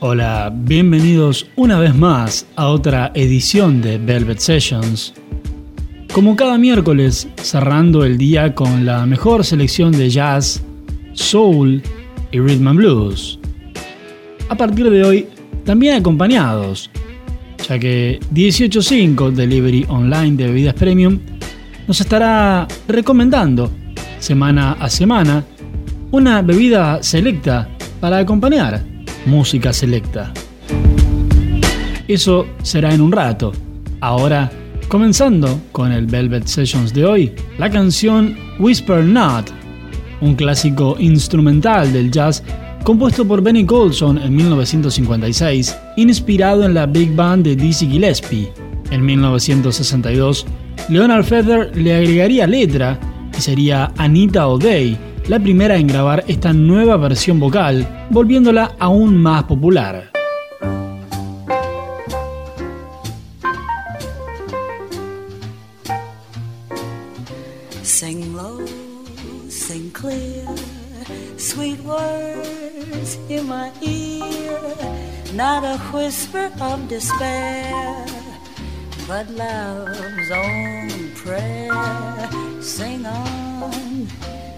Hola, bienvenidos una vez más a otra edición de Velvet Sessions. Como cada miércoles, cerrando el día con la mejor selección de jazz, soul y rhythm and blues. A partir de hoy, también acompañados, ya que 185 Delivery Online de bebidas premium nos estará recomendando semana a semana una bebida selecta para acompañar música selecta. Eso será en un rato. Ahora, comenzando con el Velvet Sessions de hoy, la canción Whisper Not, un clásico instrumental del jazz compuesto por Benny Golson en 1956, inspirado en la Big Band de Dizzy Gillespie. En 1962, Leonard Feather le agregaría letra y sería Anita O'Day la primera en grabar esta nueva versión vocal, volviéndola aún más popular. Sing low, sing clear, sweet words in my ear, not a whisper of despair, but love's own prayer. Sing on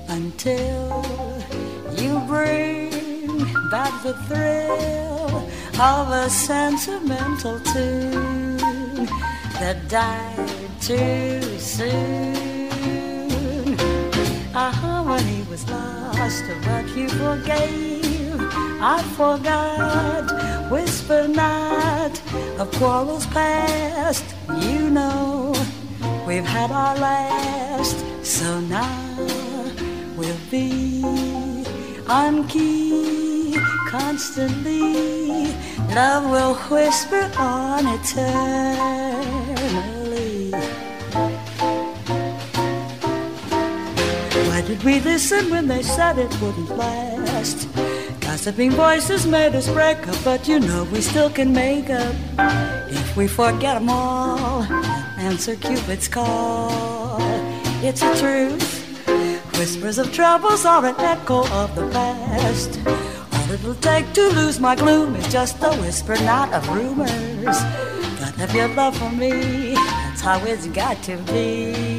until you bring back the thrill of a sentimental tune that died too soon. Our harmony was lost, but you forgave. I forgot. Whisper not of quarrels past. You know we've had our last, so now we'll be on key constantly. Love will whisper on eternally. Why did we listen when they said it wouldn't last? Gossiping voices made us break up, but you know we still can make up if we forget them all. Answer Cupid's call. It's a truth. Whispers of troubles are an echo of the past. All it'll take to lose my gloom is just a whisper, not of rumors. But have your love for me, that's how it's got to be.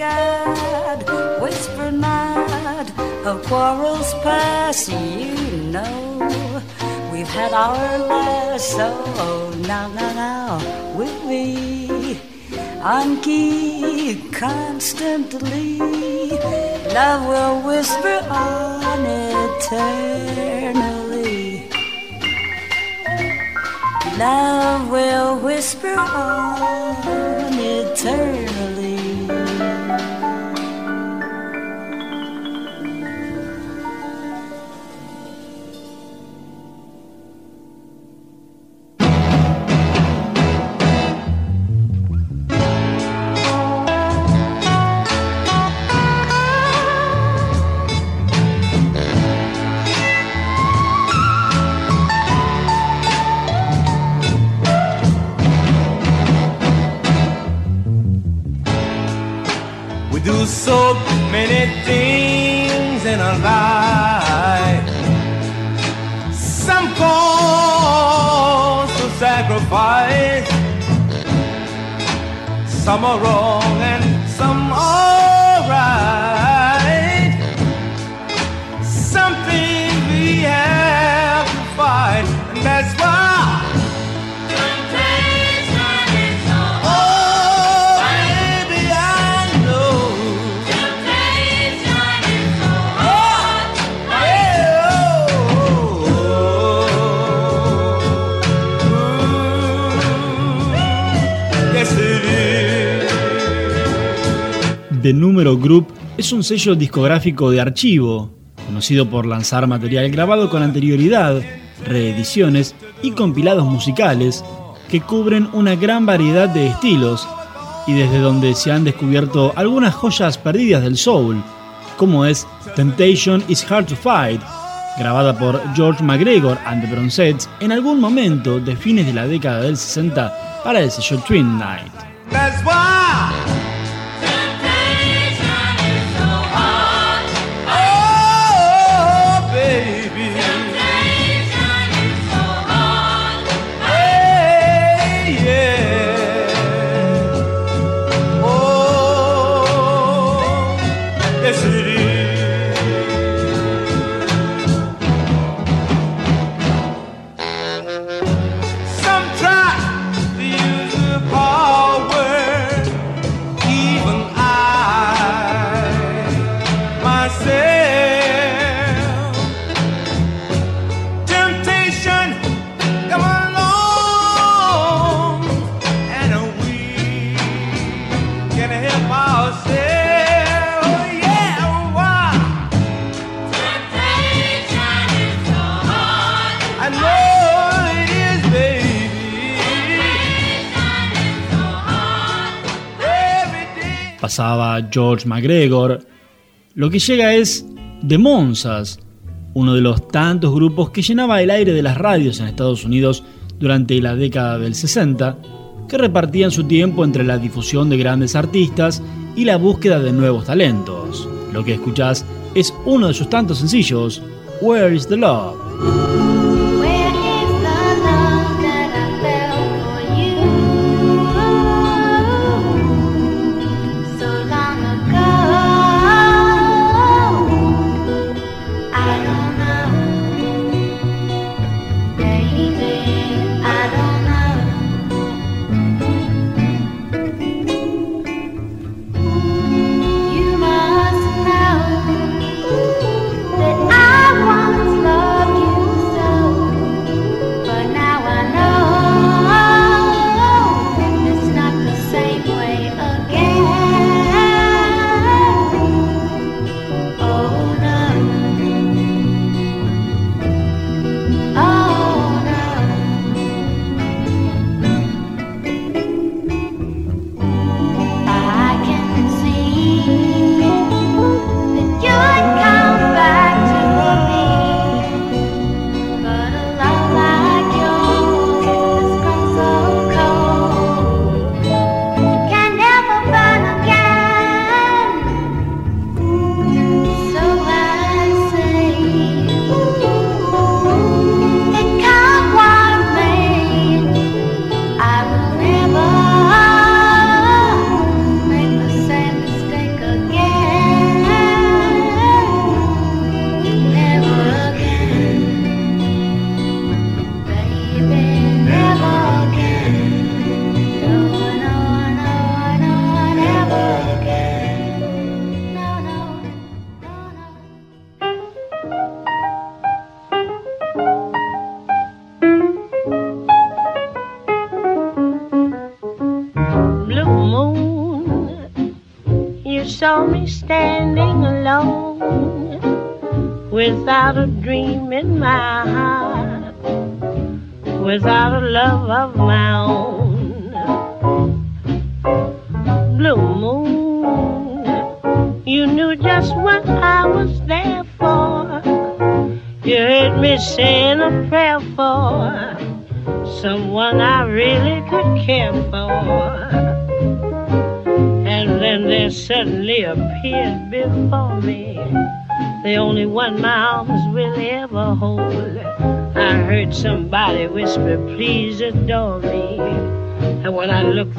Whisper not of quarrels past. You know we've had our last. Oh, so now, now, now, with me on key constantly. Love will whisper on eternally. Love will whisper on eternally. So many things in our life. Some cause to sacrifice. Some are wrong and some are right. Something we have to fight, The Número Group es un sello discográfico de archivo, conocido por lanzar material grabado con anterioridad, reediciones y compilados musicales que cubren una gran variedad de estilos y desde donde se han descubierto algunas joyas perdidas del soul, como es Temptation is Hard to Fight grabada por George McGregor and the Bronzettes en algún momento de fines de la década del 60 para el sello Twin Night. George McGregor. Lo que llega es The Monsas, uno de los tantos grupos que llenaba el aire de las radios en Estados Unidos durante la década del 60, que repartían su tiempo entre la difusión de grandes artistas y la búsqueda de nuevos talentos. Lo que escuchás es uno de sus tantos sencillos, Where is the Love? Without a whisper, please adore me. And when I looked,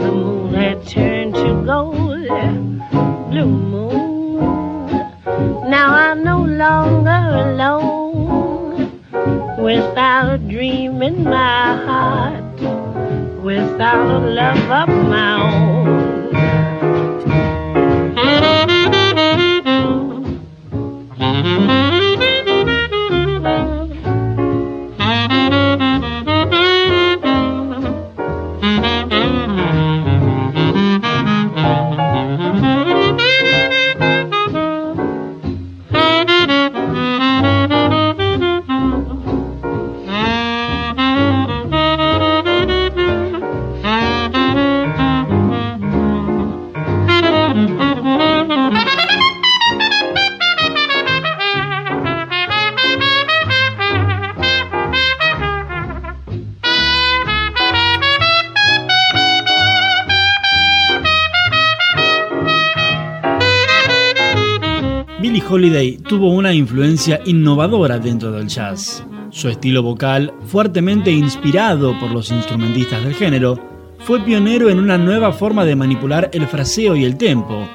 tuvo una influencia innovadora dentro del jazz. Su estilo vocal, fuertemente inspirado por los instrumentistas del género, fue pionero en una nueva forma de manipular el fraseo y el tempo,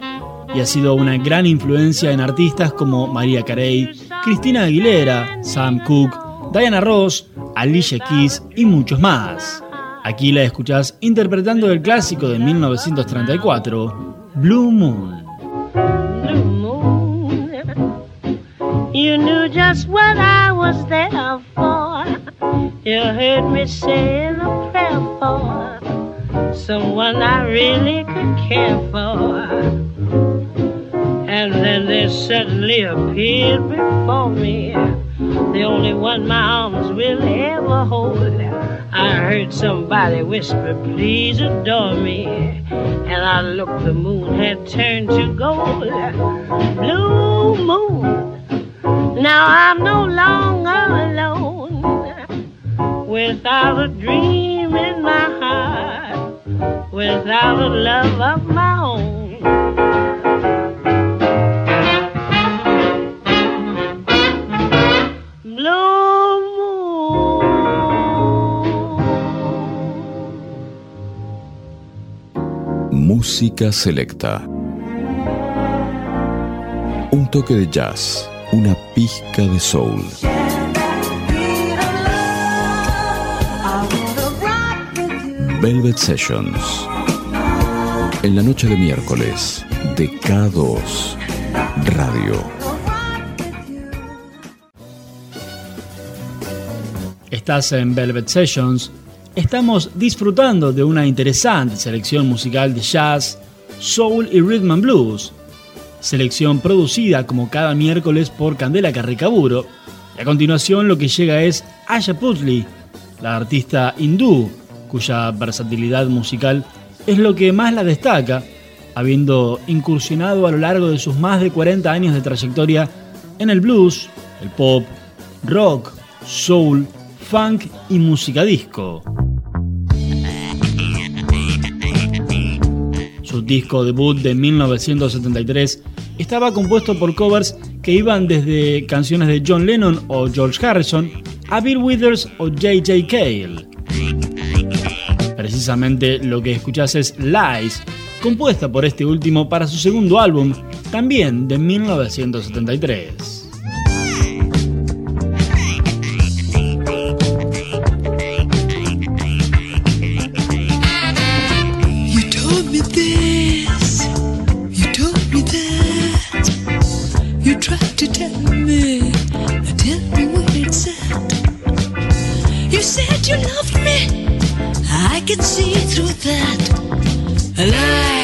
y ha sido una gran influencia en artistas como María Carey, Cristina Aguilera, Sam Cooke, Diana Ross, Alicia Keys y muchos más. Aquí la escuchás interpretando el clásico de 1934, Blue Moon. Just what I was there for. You heard me saying a prayer for someone I really could care for. And then they suddenly appeared before me. The only one my arms will ever hold. I heard somebody whisper, please adore me. And I looked, the moon had turned to gold. Blue moon. Now I'm no longer alone. Without a dream in my heart. Without a love of my own. Música selecta. Un toque de jazz, una pizca de soul. Velvet Sessions. En la noche de miércoles, de K2 Radio. Estás en Velvet Sessions. Estamos disfrutando de una interesante selección musical de jazz, soul y rhythm and blues. Selección producida como cada miércoles por Candela Carricaburo. Y a continuación lo que llega es Asha Putley, la artista hindú, cuya versatilidad musical es lo que más la destaca, habiendo incursionado a lo largo de sus más de 40 años de trayectoria en el blues, el pop, rock, soul, funk y música disco. Su disco debut de 1973 estaba compuesto por covers que iban desde canciones de John Lennon o George Harrison a Bill Withers o J.J. Cale. Precisamente lo que escuchás es Lies, compuesta por este último para su segundo álbum, también de 1973. I can see through that. Lies,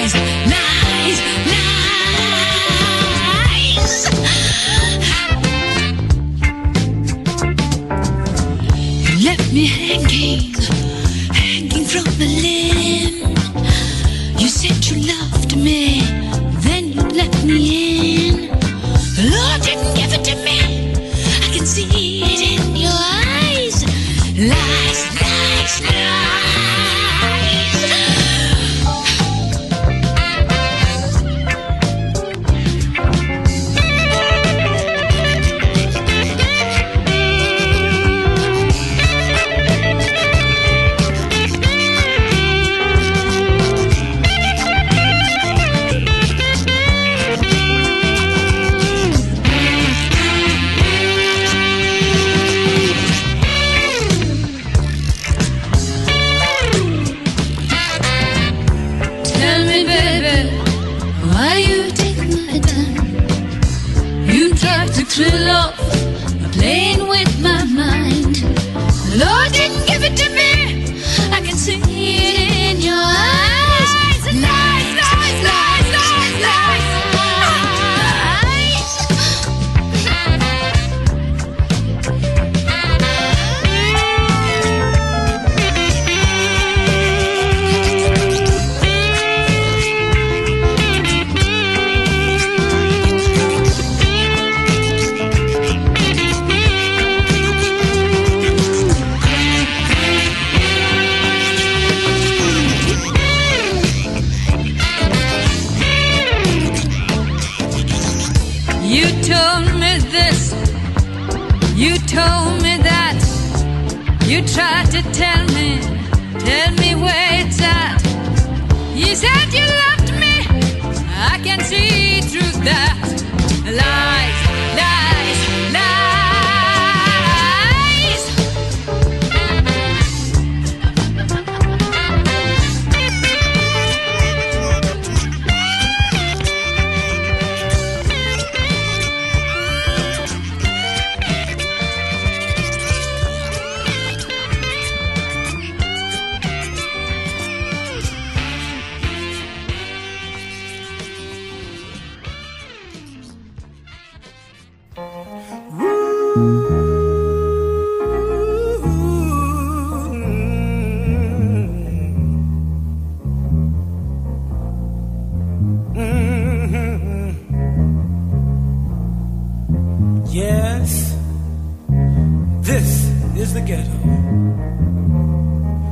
is the ghetto.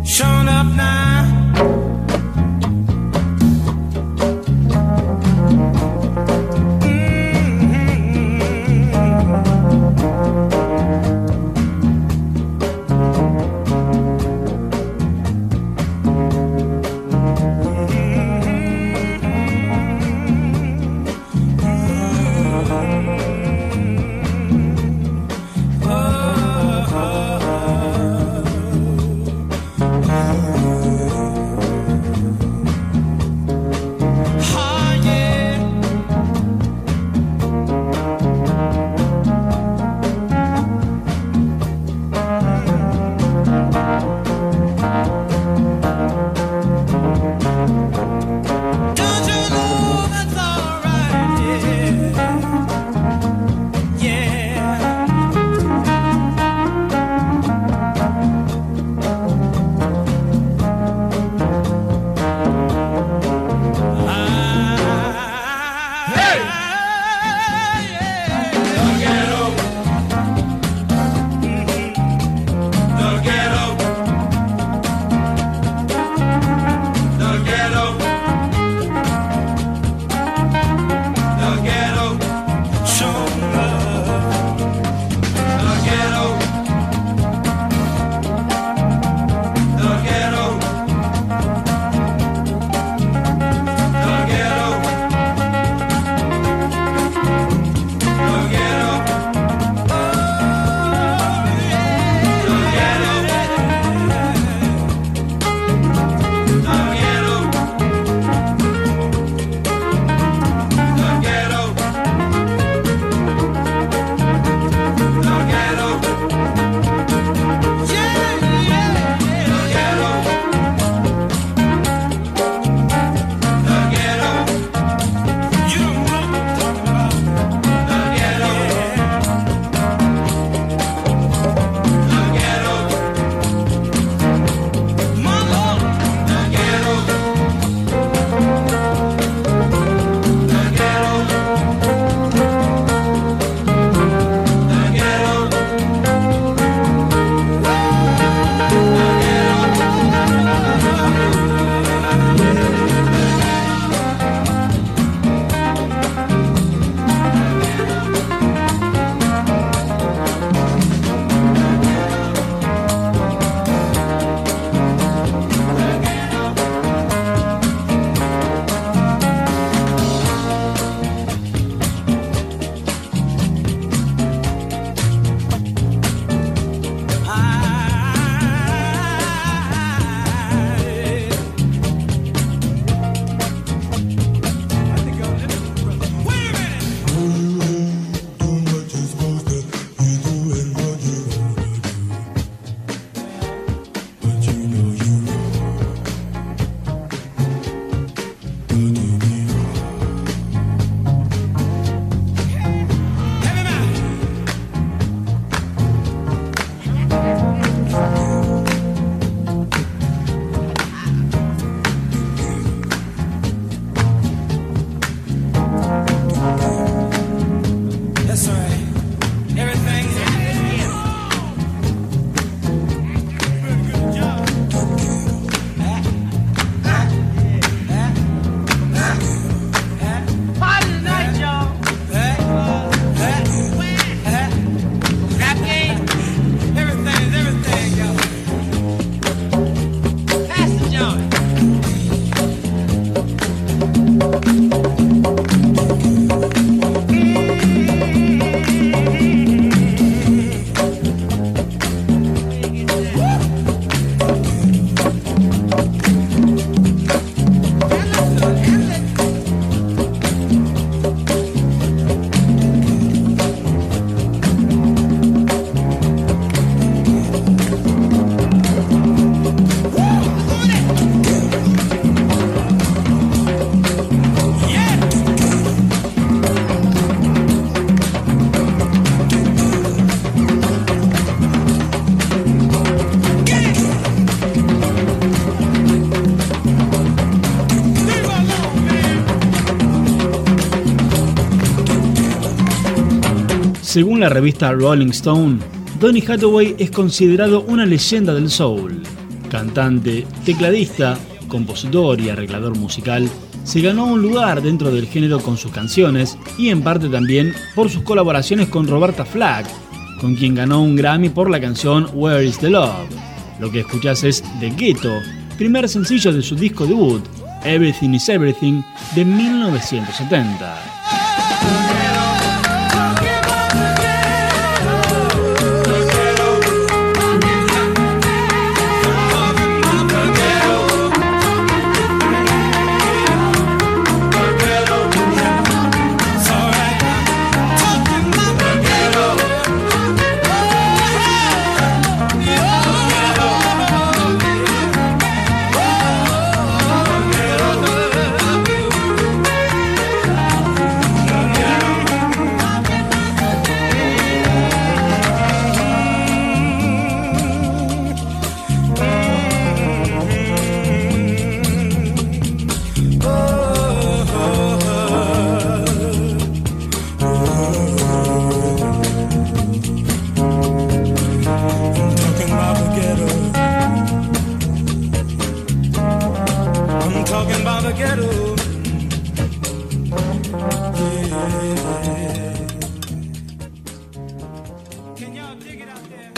Showing up now. Según la revista Rolling Stone, Donny Hathaway es considerado una leyenda del soul. Cantante, tecladista, compositor y arreglador musical, se ganó un lugar dentro del género con sus canciones y en parte también por sus colaboraciones con Roberta Flack, con quien ganó un Grammy por la canción Where is the Love. Lo que escuchas es The Ghetto, primer sencillo de su disco debut, Everything is Everything, de 1970.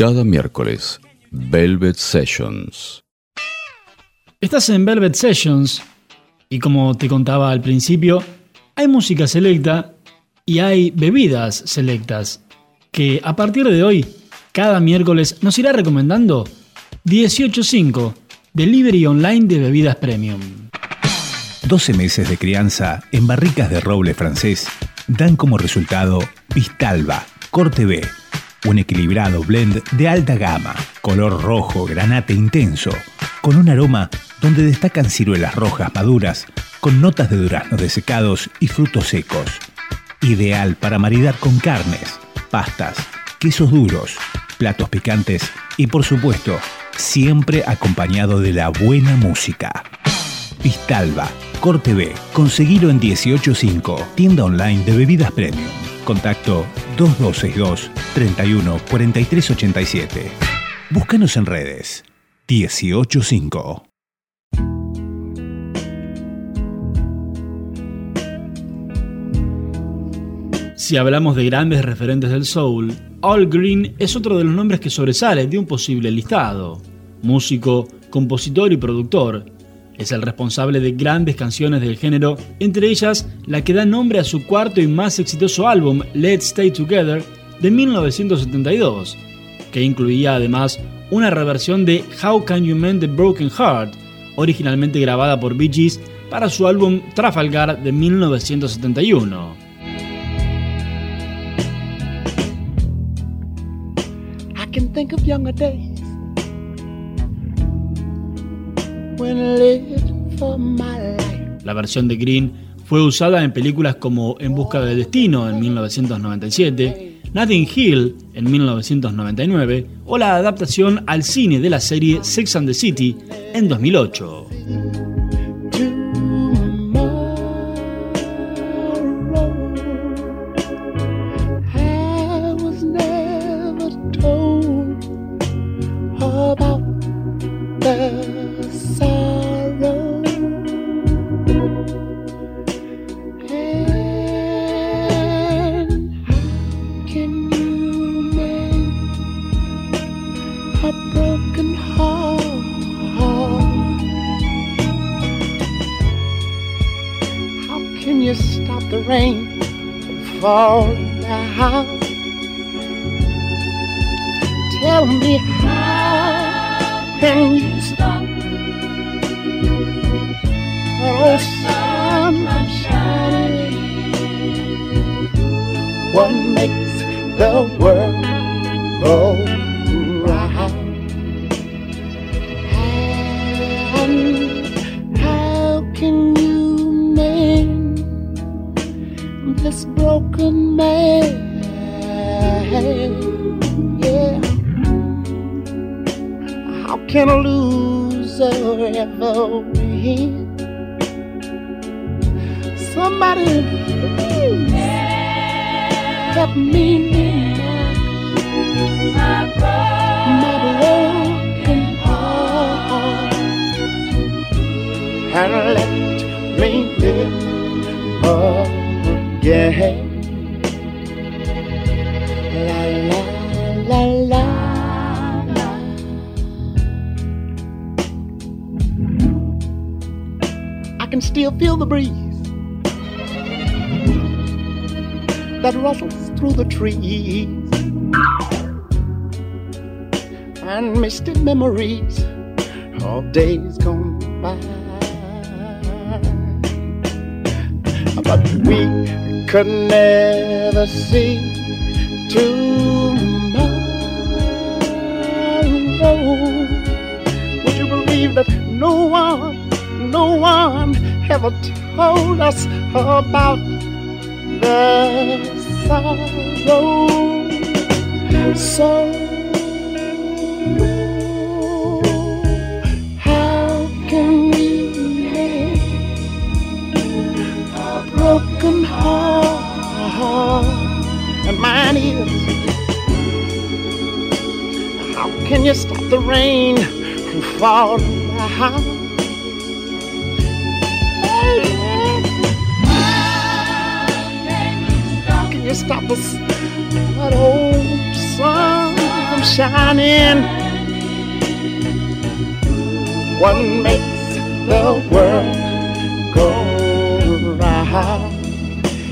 Cada miércoles, Velvet Sessions. Estás en Velvet Sessions y como te contaba al principio, hay música selecta y hay bebidas selectas que a partir de hoy, cada miércoles nos irá recomendando 18.5 Delivery Online de bebidas premium. 12 meses de crianza en barricas de roble francés dan como resultado Vistalba, Corte B, un equilibrado blend de alta gama, color rojo granate intenso, con un aroma donde destacan ciruelas rojas maduras con notas de duraznos desecados y frutos secos. Ideal para maridar con carnes, pastas, quesos duros, platos picantes y por supuesto, siempre acompañado de la buena música. Vistalba, Corte B. Conseguilo en 185, tienda online de bebidas premium. Contacto 2262 31 43 87. Búscanos en redes. 185. Si hablamos de grandes referentes del soul, Al Green es otro de los nombres que sobresale de un posible listado. Músico, compositor y productor, es el responsable de grandes canciones del género, entre ellas la que da nombre a su cuarto y más exitoso álbum, Let's Stay Together, de 1972, que incluía además una reversión de How Can You Mend the Broken Heart, originalmente grabada por Bee Gees para su álbum Trafalgar de 1971. I can think of younger days when La versión de Green fue usada en películas como En Busca del Destino en 1997, Nothing Hill en 1999 o la adaptación al cine de la serie Sex and the City en 2008. Trees and misty memories of days gone by. But we could never see tomorrow. Would you believe that no one, no one ever told us about the sorrow? So how can we mend a broken heart? And mine is. How can you stop the rain from falling stop the s- that old sun from shining? What makes the world go round?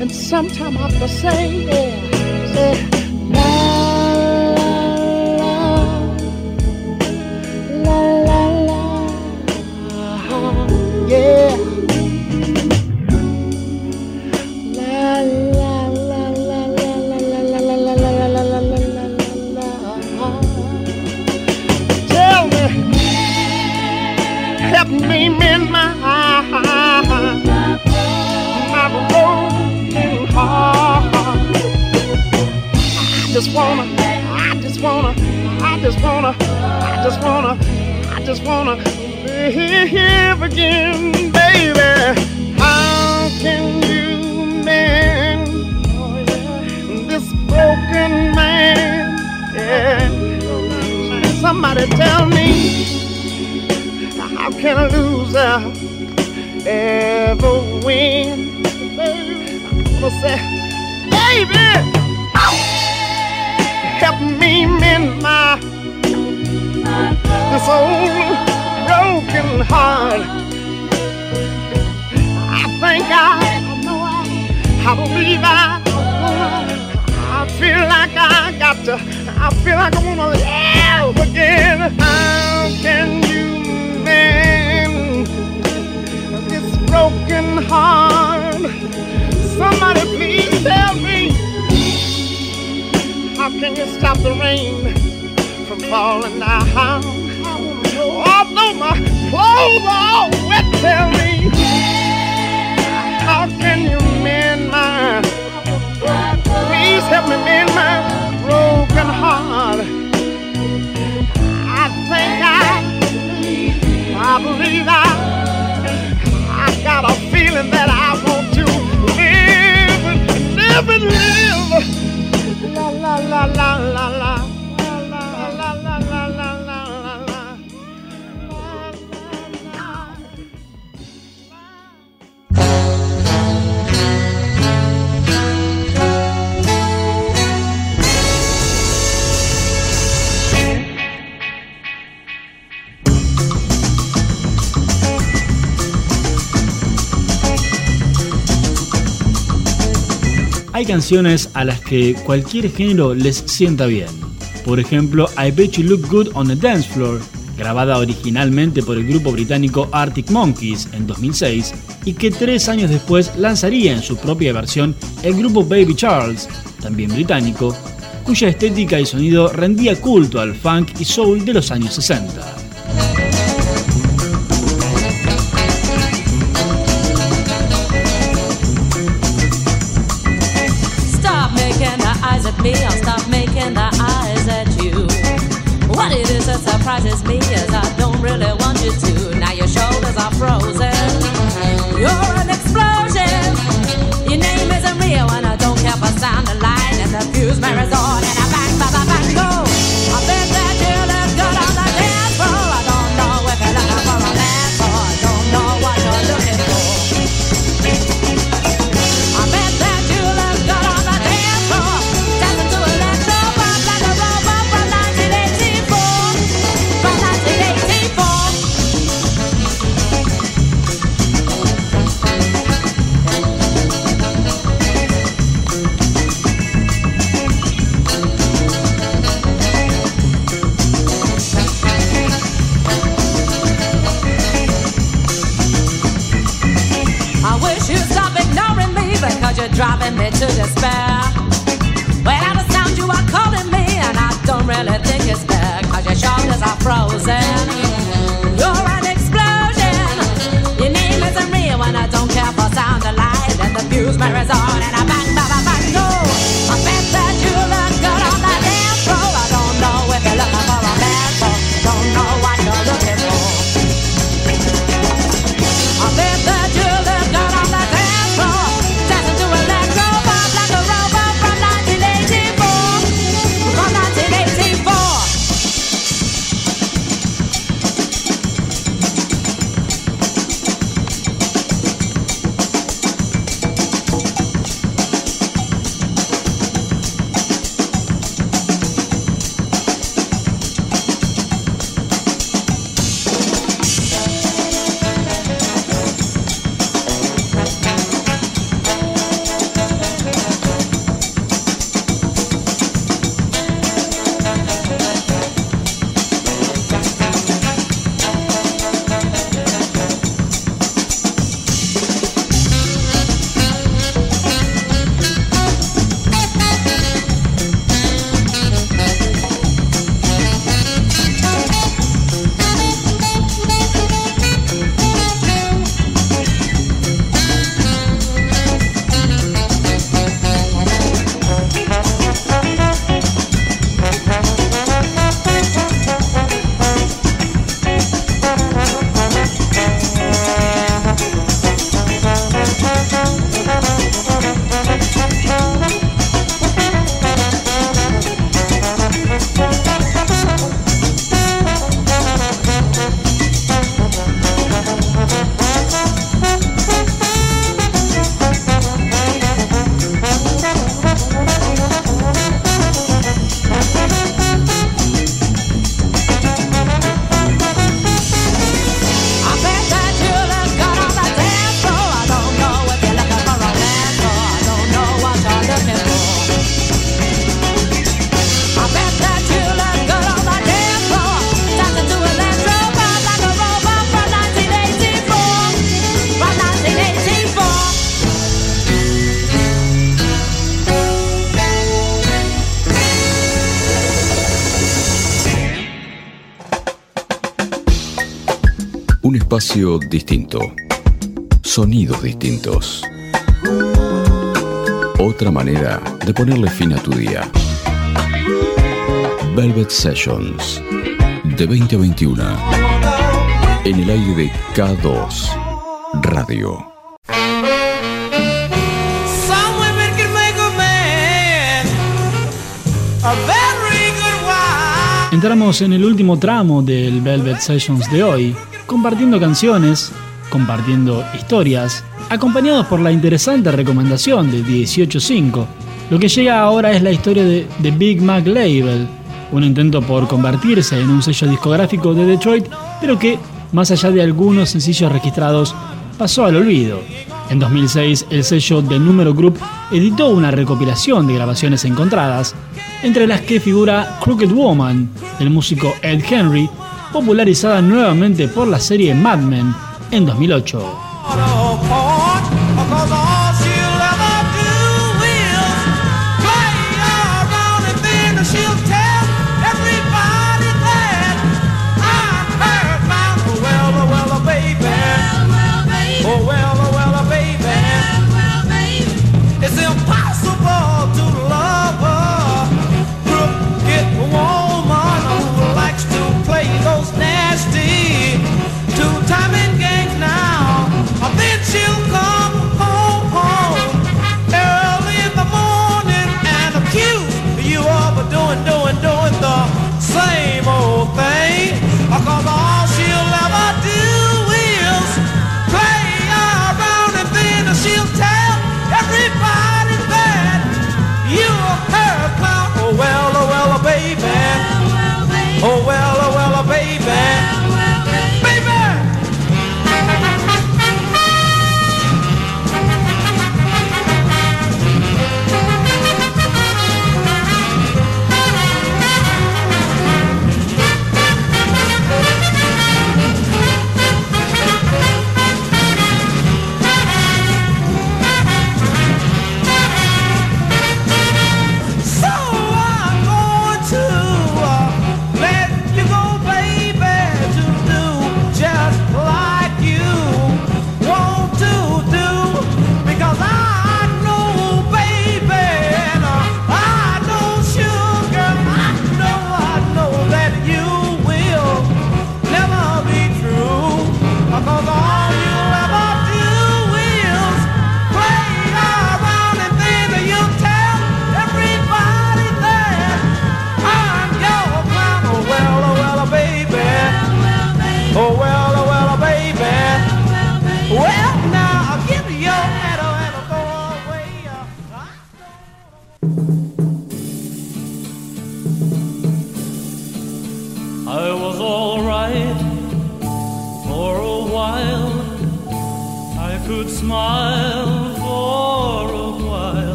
And sometime I have to say, yeah, say, Mend my broken heart. I think I, I believe I, I got a feeling that I want to live, live and live. La la la la la. La Hay canciones a las que cualquier género les sienta bien. Por ejemplo, I Bet You Look Good on the Dance Floor, grabada originalmente por el grupo británico Arctic Monkeys en 2006 y que tres años después lanzaría en su propia versión el grupo Baby Charles, también británico, cuya estética y sonido rendía culto al funk y soul de los años 60. me as I don't really want you to. Now your shoulders are frozen. You're an explosion. Your name isn't real, and I don't care for sound. And the fuse my resort, and I espacio distinto. Sonidos distintos. Otra manera de ponerle fin a tu día. Velvet Sessions. De 20 a 21. En el aire de K2 Radio. Entramos en el último tramo del Velvet Sessions de hoy, compartiendo canciones, compartiendo historias, acompañados por la interesante recomendación de 185. Lo que llega ahora es la historia de The Big Mac Label, un intento por convertirse en un sello discográfico de Detroit, pero que, más allá de algunos sencillos registrados, pasó al olvido. En 2006, el sello The Número Group editó una recopilación de grabaciones encontradas, entre las que figura Crooked Woman, del músico Ed Henry, popularizada nuevamente por la serie Mad Men en 2008.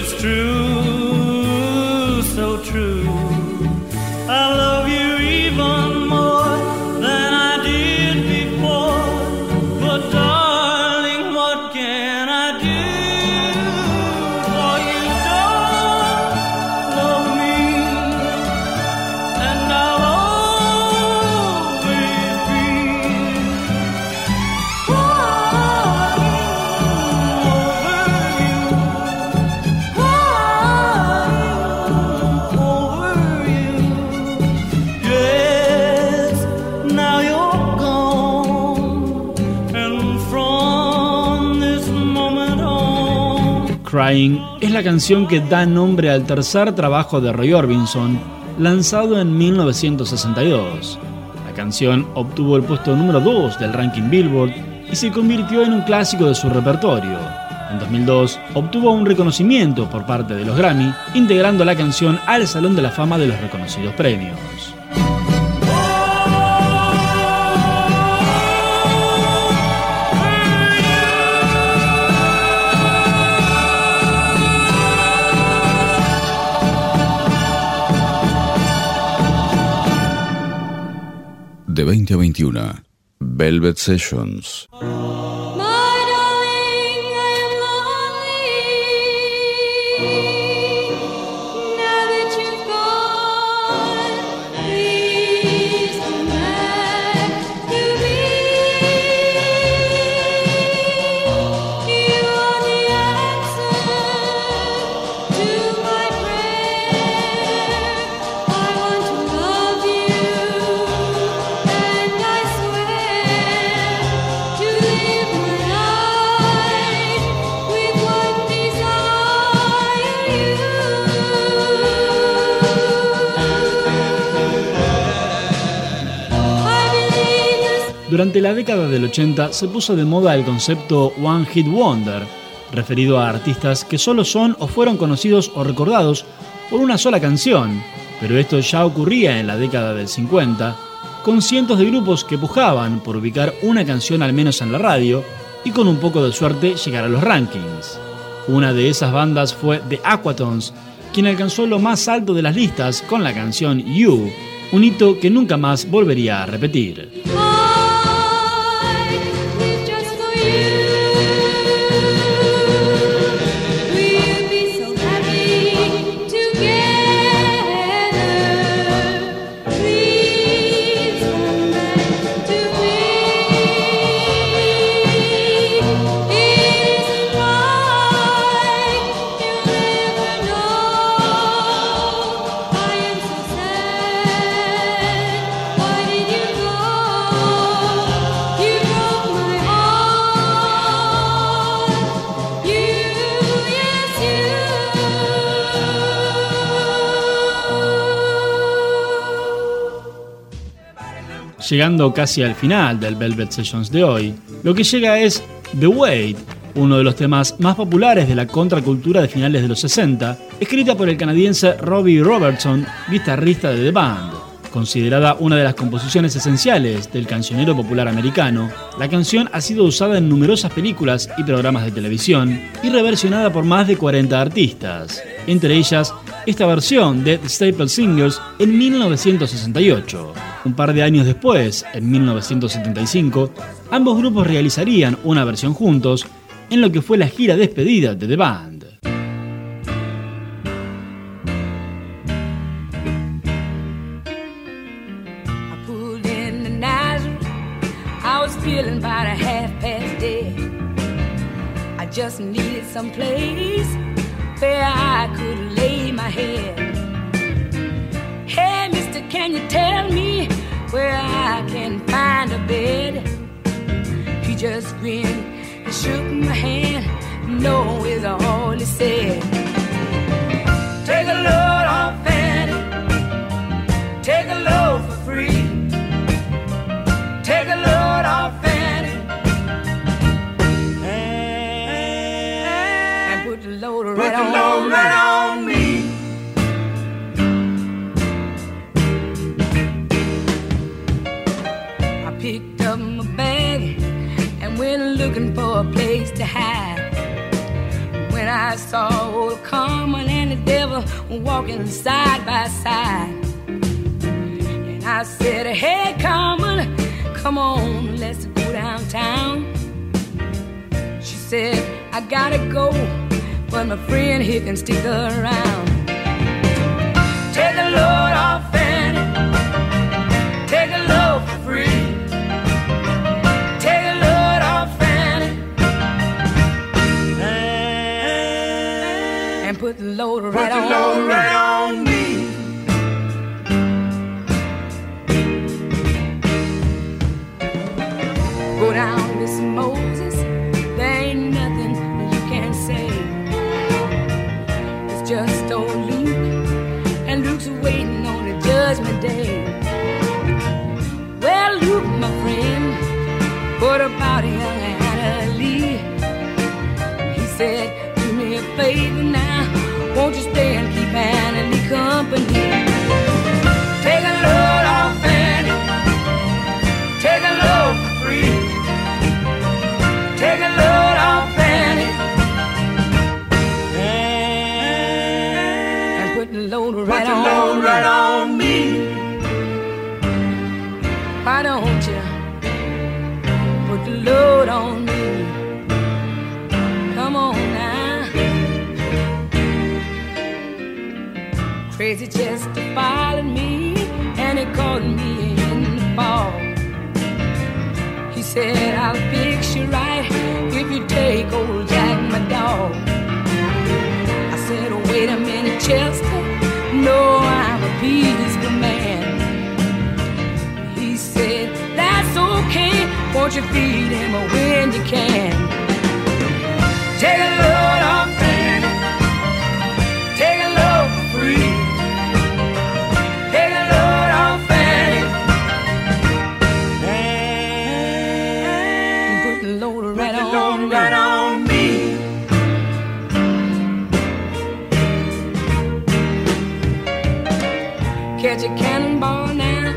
It's true, Es la canción que da nombre al tercer trabajo de Roy Orbison, lanzado en 1962. La canción obtuvo el puesto número 2 del ranking Billboard y se convirtió en un clásico de su repertorio. En 2002 obtuvo un reconocimiento por parte de los Grammy, integrando la canción al Salón de la Fama de los reconocidos premios. De 20 a 21. Velvet Sessions. Durante la década del 80 se puso de moda el concepto One Hit Wonder, referido a artistas que solo son o fueron conocidos o recordados por una sola canción, pero esto ya ocurría en la década del 50, con cientos de grupos que pujaban por ubicar una canción al menos en la radio y con un poco de suerte llegar a los rankings. Una de esas bandas fue The Aquatons, quien alcanzó lo más alto de las listas con la canción You, un hito que nunca más volvería a repetir. Llegando casi al final del Velvet Sessions de hoy, lo que llega es The Wait, uno de los temas más populares de la contracultura de finales de los 60, escrita por el canadiense Robbie Robertson, guitarrista de The Band. Considerada una de las composiciones esenciales del cancionero popular americano, la canción ha sido usada en numerosas películas y programas de televisión y reversionada por más de 40 artistas. Entre ellas esta versión de The Staple Singers en 1968. Un par de años después, en 1975, ambos grupos realizarían una versión juntos en lo que fue la gira despedida de The Band. Head. Hey, mister, can you tell me where I can find a bed? He just grinned and shook my hand. No is all he said. Take a load I saw old Carmen and the devil walking side by side, and I said, Hey, Carmen, come on, let's go downtown. She said, I gotta go, but my friend here can stick around. Take a load off put the load Put right the on. load right on Chester. No, I'm a peaceful man. He said, That's okay. Won't you feed him when you can? Take a load Catch a cannonball now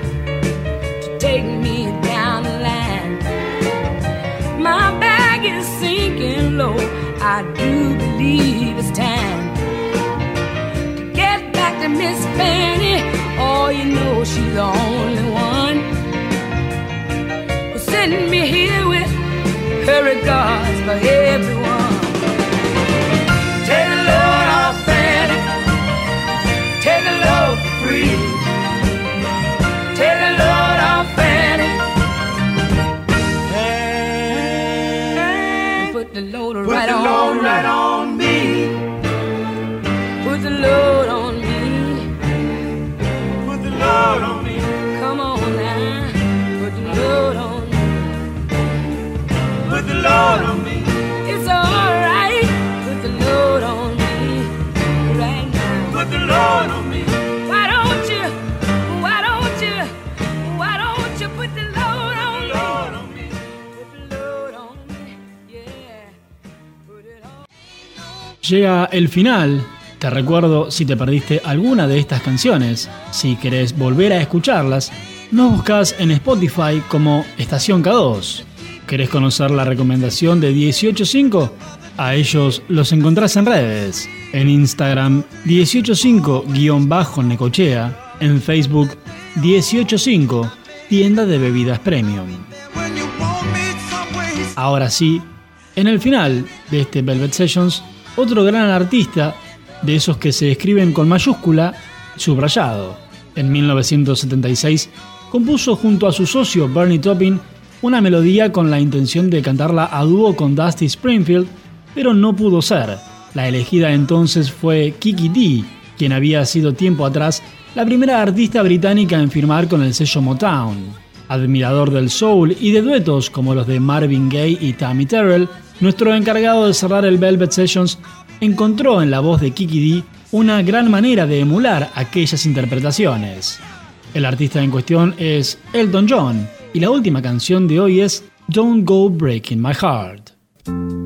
to take me down the line. My bag is sinking low. I do believe it's time to get back to Miss Fanny. Oh, you know she's the only one who's sending me here with her regards for everyone. Take a load off Fanny. Take a load free. Right the on load me. right on Llega el final. Te recuerdo si te perdiste alguna de estas canciones, si querés volver a escucharlas, nos buscas en Spotify como Estación K2. ¿Querés conocer la recomendación de 18.5? A ellos los encontrás en redes, en Instagram 185-necochea, en Facebook 185 Tienda de Bebidas Premium. Ahora sí, en el final de este Velvet Sessions, otro gran artista de esos que se escriben con mayúscula, subrayado. En 1976 compuso junto a su socio Bernie Taupin una melodía con la intención de cantarla a dúo con Dusty Springfield, pero no pudo ser. La elegida entonces fue Kiki Dee, quien había sido tiempo atrás la primera artista británica en firmar con el sello Motown. Admirador del soul y de duetos como los de Marvin Gaye y Tammy Terrell, nuestro encargado de cerrar el Velvet Sessions encontró en la voz de Kiki Dee una gran manera de emular aquellas interpretaciones. El artista en cuestión es Elton John y la última canción de hoy es Don't Go Breaking My Heart.